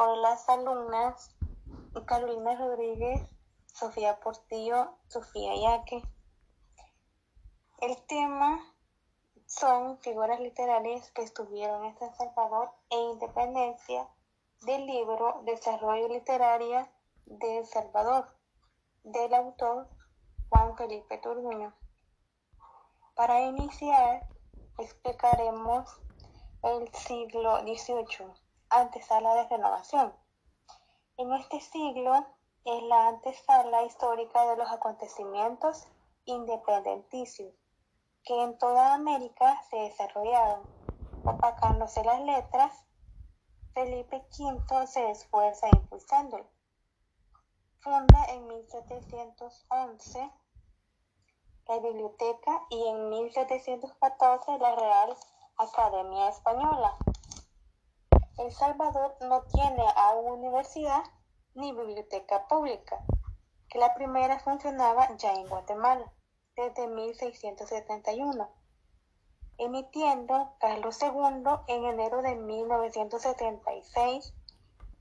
por las alumnas Carolina Rodríguez, Sofía Portillo, Sofía Yaque. El tema son figuras literarias que estuvieron en San Salvador e independencia del libro Desarrollo Literario de El Salvador, del autor Juan Felipe Turguño. Para iniciar, explicaremos el siglo XVIII, antesala de renovación. En este siglo es la antesala histórica de los acontecimientos independenticios que en toda América se desarrollaron. Opacándose las letras, Felipe V se esfuerza impulsándolo. Funda en 1711 la biblioteca y en 1714 la Real Academia Española. El Salvador no tiene aún universidad ni biblioteca pública, que la primera funcionaba ya en Guatemala desde 1671, emitiendo Carlos II en enero de 1976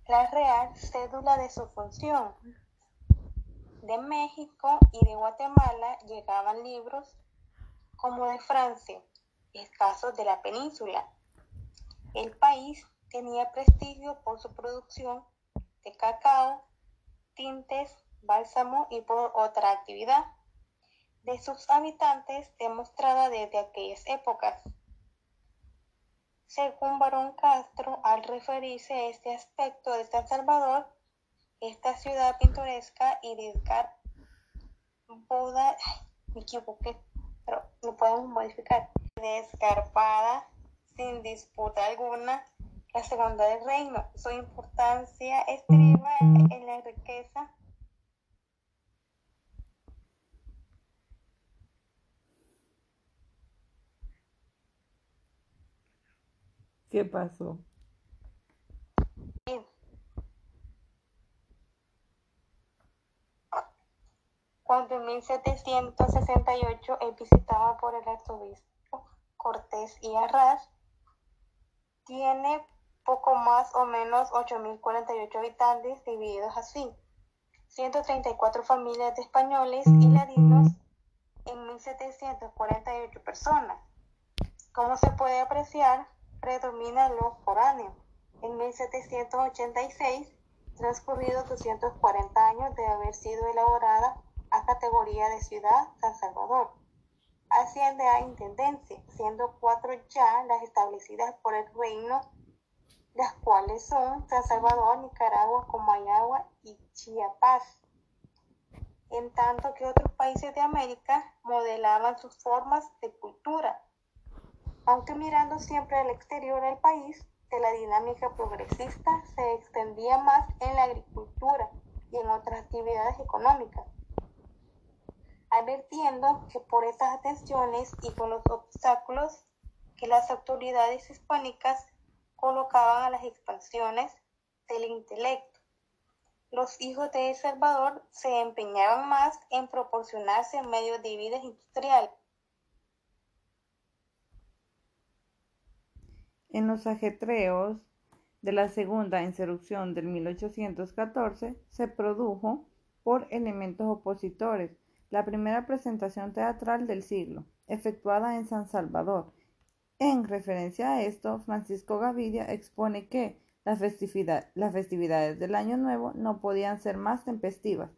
la real cédula de su función. De México y de Guatemala llegaban libros como de Francia, escasos de la península. El país tenía prestigio por su producción de cacao, tintes, bálsamo y por otra actividad de sus habitantes demostrada desde aquellas épocas. Según Barón Castro, al referirse a este aspecto de San Salvador, esta ciudad pintoresca y desgarpada, me pero lo podemos modificar, descarpada sin disputa alguna, la segunda del reino. Su importancia estriba en la riqueza ¿Qué pasó? Cuando en 1768 es visitado por el arzobispo Cortés y Arras, tiene poco más o menos 8.048 habitantes divididos así. 134 familias de españoles y ladinos en 1.748 personas. Como se puede apreciar, predomina lo foráneo. En 1786, transcurridos 240 años de haber sido elaborada a categoría de ciudad San Salvador, asciende a intendencia, siendo cuatro ya las establecidas por el reino, las cuales son San Salvador, Nicaragua, Comayagua y Chiapas. En tanto que otros países de América modelaban sus formas de cultura, aunque mirando siempre al exterior del país, que la dinámica progresista se extendía más en la agricultura y en otras actividades económicas, advirtiendo que por estas atenciones y con los obstáculos que las autoridades hispánicas colocaban a las expansiones del intelecto, los hijos de El Salvador se empeñaban más en proporcionarse medios de vida industrial En los ajetreos de la segunda insurrección del 1814 se produjo, por elementos opositores, la primera presentación teatral del siglo, efectuada en San Salvador. En referencia a esto, Francisco Gavidia expone que las, festividades del Año Nuevo no podían ser más tempestivas.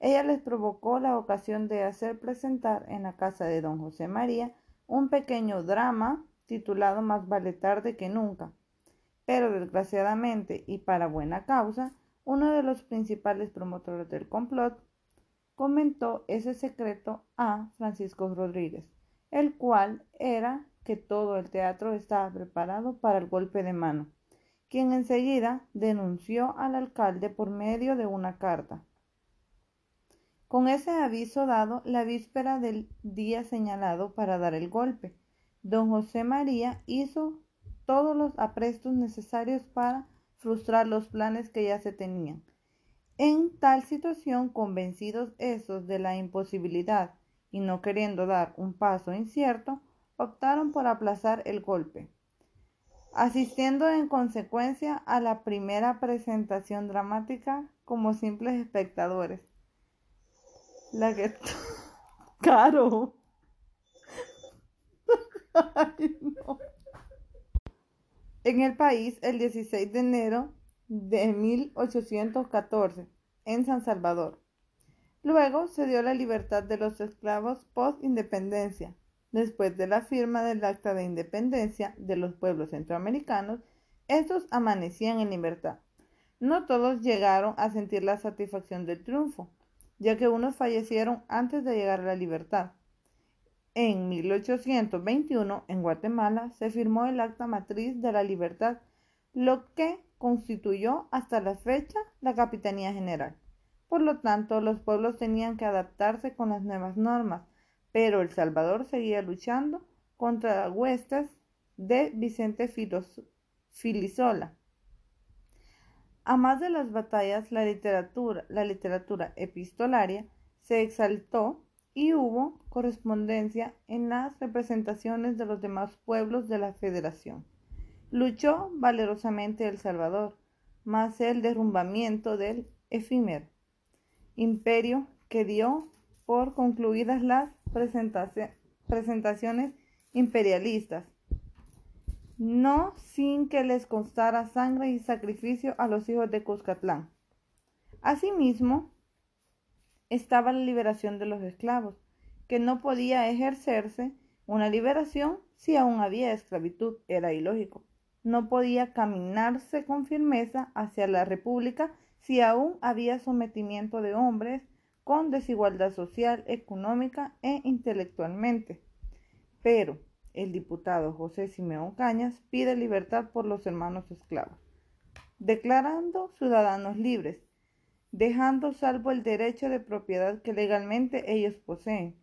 Ella les provocó la ocasión de hacer presentar en la casa de don José María un pequeño drama titulado Más vale tarde que nunca. Pero desgraciadamente y para buena causa, uno de los principales promotores del complot comentó ese secreto a Francisco Rodríguez, el cual era que todo el teatro estaba preparado para el golpe de mano, quien enseguida denunció al alcalde por medio de una carta. Con ese aviso dado la víspera del día señalado para dar el golpe, don José María hizo todos los aprestos necesarios para frustrar los planes que ya se tenían. En tal situación, convencidos esos de la imposibilidad y no queriendo dar un paso incierto, optaron por aplazar el golpe. asistiendo en consecuencia a la primera presentación dramática como simples espectadores. La que... Caro. En el país, el 16 de enero de 1814, en San Salvador. Luego se dio la libertad de los esclavos post-independencia, después de la firma del Acta de Independencia de los pueblos centroamericanos, estos amanecían en libertad. No todos llegaron a sentir la satisfacción del triunfo, ya que unos fallecieron antes de llegar a la libertad. En 1821, en Guatemala, se firmó el Acta Matriz de la Libertad, lo que constituyó hasta la fecha la Capitanía General. Por lo tanto, los pueblos tenían que adaptarse con las nuevas normas, pero El Salvador seguía luchando contra las huestes de Vicente Filisola. A más de las batallas, la literatura, la literatura epistolaria se exaltó y hubo correspondencia en las representaciones de los demás pueblos de la Federación. Luchó valerosamente El Salvador, más el derrumbamiento del efímero imperio que dio por concluidas las presentaciones imperialistas, no sin que les costara sangre y sacrificio a los hijos de Cuscatlán. Asimismo, estaba la liberación de los esclavos, que no podía ejercerse una liberación si aún había esclavitud, era ilógico. No podía caminarse con firmeza hacia la república si aún había sometimiento de hombres con desigualdad social, económica e intelectualmente. Pero el diputado José Simeón Cañas pide libertad por los hermanos esclavos, declarando ciudadanos libres, dejando salvo el derecho de propiedad que legalmente ellos poseen.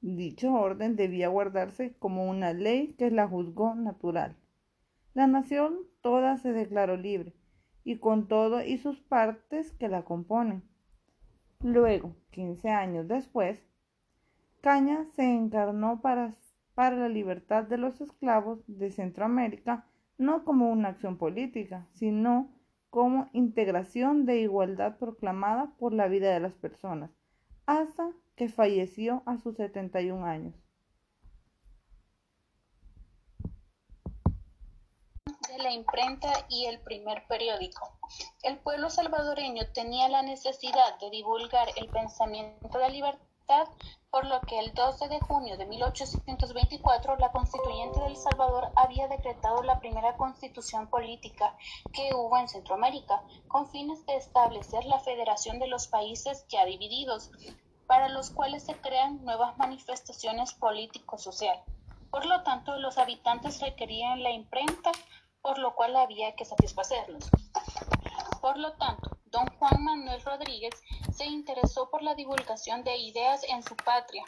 Dicho orden debía guardarse como una ley que la juzgó natural. La nación toda se declaró libre, y con todo y sus partes que la componen. Luego, 15 años después, Caña se encarnó para, para la libertad de los esclavos de Centroamérica no como una acción política, sino como integración de igualdad proclamada por la vida de las personas, hasta que falleció a sus 71 años. La imprenta y el primer periódico. El pueblo salvadoreño tenía la necesidad de divulgar el pensamiento de libertad, por lo que el 12 de junio de 1824 la constituyente del Salvador había decretado la primera constitución política que hubo en Centroamérica, con fines de establecer la federación de los países ya divididos, para los cuales se crean nuevas manifestaciones político-social. Por lo tanto, los habitantes requerían la imprenta por lo cual había que satisfacerlos. Por lo tanto, don Juan Manuel Rodríguez se interesó por la divulgación de ideas en su patria,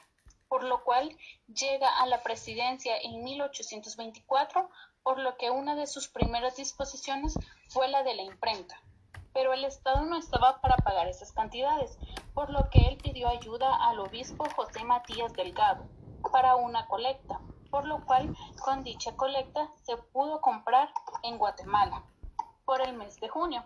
por lo cual llega a la presidencia en 1824, por lo que una de sus primeras disposiciones fue la de la imprenta. Pero el Estado no estaba para pagar esas cantidades, por lo que él pidió ayuda al obispo José Matías Delgado para una colecta, por lo cual con dicha colecta se pudo comprar en Guatemala por el mes de junio,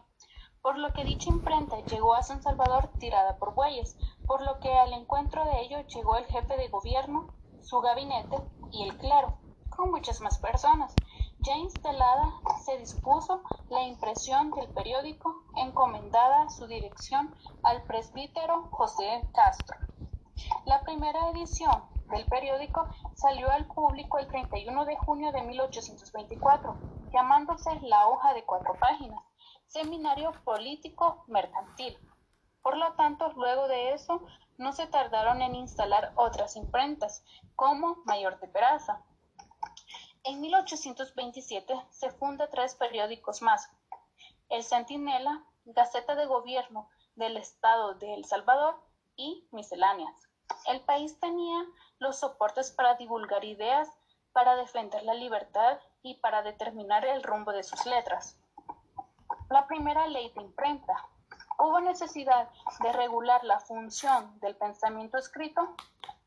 por lo que dicha imprenta llegó a San Salvador tirada por bueyes, por lo que al encuentro de ello llegó el jefe de gobierno, su gabinete y el clero, con muchas más personas. Ya instalada, se dispuso la impresión del periódico encomendada su dirección al presbítero José Castro. La primera edición del periódico salió al público el 31 de junio de 1824, llamándose La hoja de cuatro páginas, Seminario Político Mercantil. Por lo tanto, luego de eso, no se tardaron en instalar otras imprentas, como Mayor de Peraza. En 1827 se funda tres periódicos más, El Centinela, Gaceta de Gobierno del Estado de El Salvador y Misceláneas. El país tenía los soportes para divulgar ideas, para defender la libertad y para determinar el rumbo de sus letras. La primera ley de imprenta. Hubo necesidad de regular la función del pensamiento escrito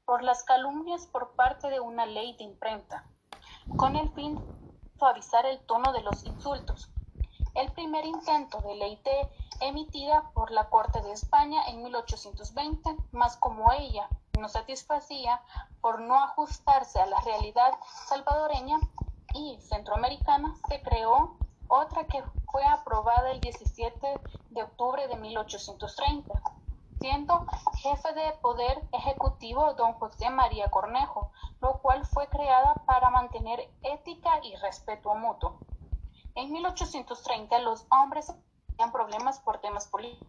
por las calumnias por parte de una ley de imprenta, con el fin suavizar el tono de los insultos. El primer intento de ley T emitida por la Corte de España en 1820, más como ella no satisfacía por no ajustarse a la realidad salvadoreña y centroamericana, se creó otra que fue aprobada el 17 de octubre de 1830, siendo jefe de poder ejecutivo don José María Cornejo, lo cual fue creada para mantener ética y respeto mutuo. En 1830 los hombres tenían problemas por temas políticos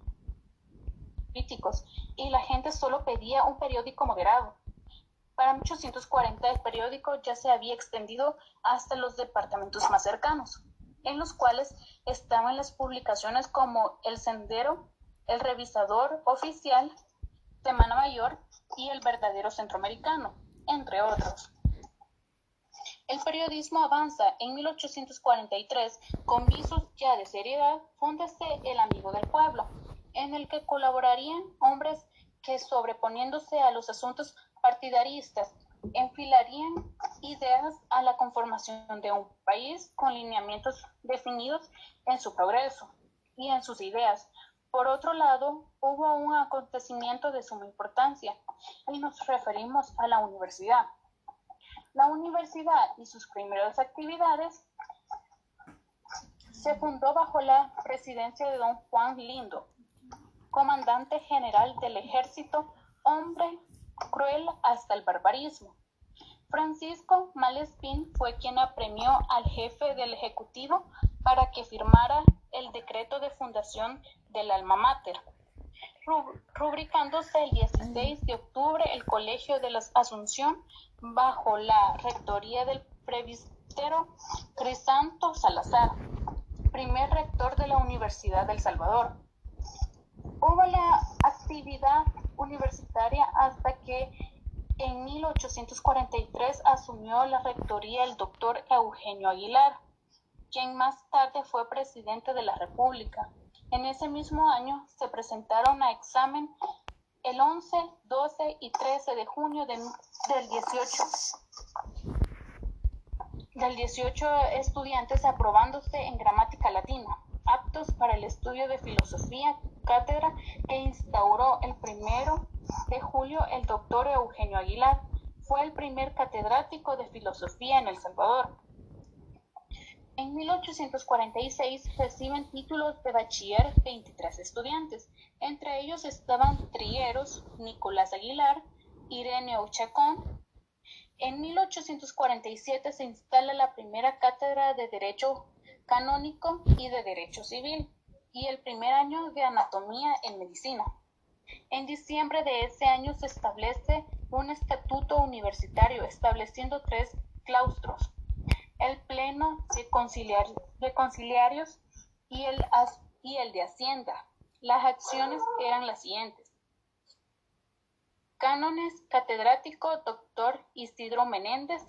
y la gente solo pedía un periódico moderado. Para 1840 el periódico ya se había extendido hasta los departamentos más cercanos en los cuales estaban las publicaciones como El Sendero, El Revisador Oficial, Semana Mayor y El Verdadero Centroamericano, entre otros. El periodismo avanza en 1843 con visos ya de seriedad, fúndese El Amigo del Pueblo, en el que colaborarían hombres que sobreponiéndose a los asuntos partidaristas enfilarían ideas a la conformación de un país con lineamientos definidos en su progreso y en sus ideas. Por otro lado, hubo un acontecimiento de suma importancia y nos referimos a la universidad. La universidad y sus primeras actividades se fundó bajo la presidencia de don Juan Lindo, comandante general del ejército, hombre cruel hasta el barbarismo. Francisco Malespín fue quien apremió al jefe del Ejecutivo para que firmara el decreto de fundación del Alma Mater, rubricándose el 16 de octubre el Colegio de la Asunción bajo la rectoría del presbítero Crisanto Salazar, primer rector de la Universidad del Salvador. Hubo la actividad universitaria hasta que en 1843 asumió la rectoría el doctor Eugenio Aguilar, quien más tarde fue presidente de la República. En ese mismo año se presentaron a examen el 11, 12 y 13 de junio del 18 del 18 estudiantes aprobándose en gramática latina, aptos para el estudio de filosofía, cátedra que instauró el primero de julio el doctor Eugenio Aguilar. Fue el primer catedrático de filosofía en El Salvador. En 1846 reciben títulos de bachiller 23 estudiantes. Entre ellos estaban Trieros, Nicolás Aguilar, Irene Chacón. En 1847 se instala la primera cátedra de Derecho Canónico y de Derecho Civil y el primer año de Anatomía en Medicina. En diciembre de ese año se establece un estatuto universitario estableciendo tres claustros, el pleno de, conciliarios y el, y el de Hacienda. Las acciones eran las siguientes. Cánones catedrático doctor Isidro Menéndez,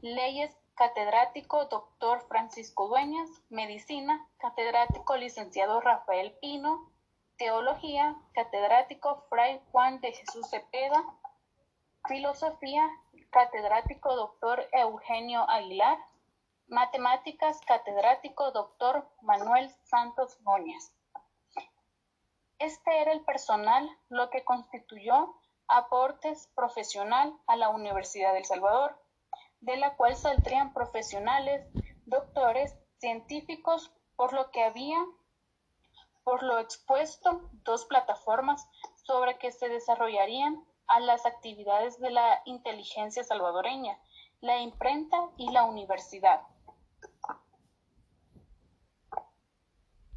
leyes catedrático doctor Francisco Dueñas, medicina catedrático licenciado Rafael Pino, Teología, catedrático Fray Juan de Jesús Cepeda. Filosofía, catedrático doctor Eugenio Aguilar. Matemáticas, catedrático doctor Manuel Santos Góñez. Este era el personal, lo que constituyó aportes profesional a la Universidad del Salvador, de la cual saldrían profesionales, doctores, científicos, por lo que había por lo expuesto, dos plataformas sobre que se desarrollarían a las actividades de la inteligencia salvadoreña, la imprenta y la universidad.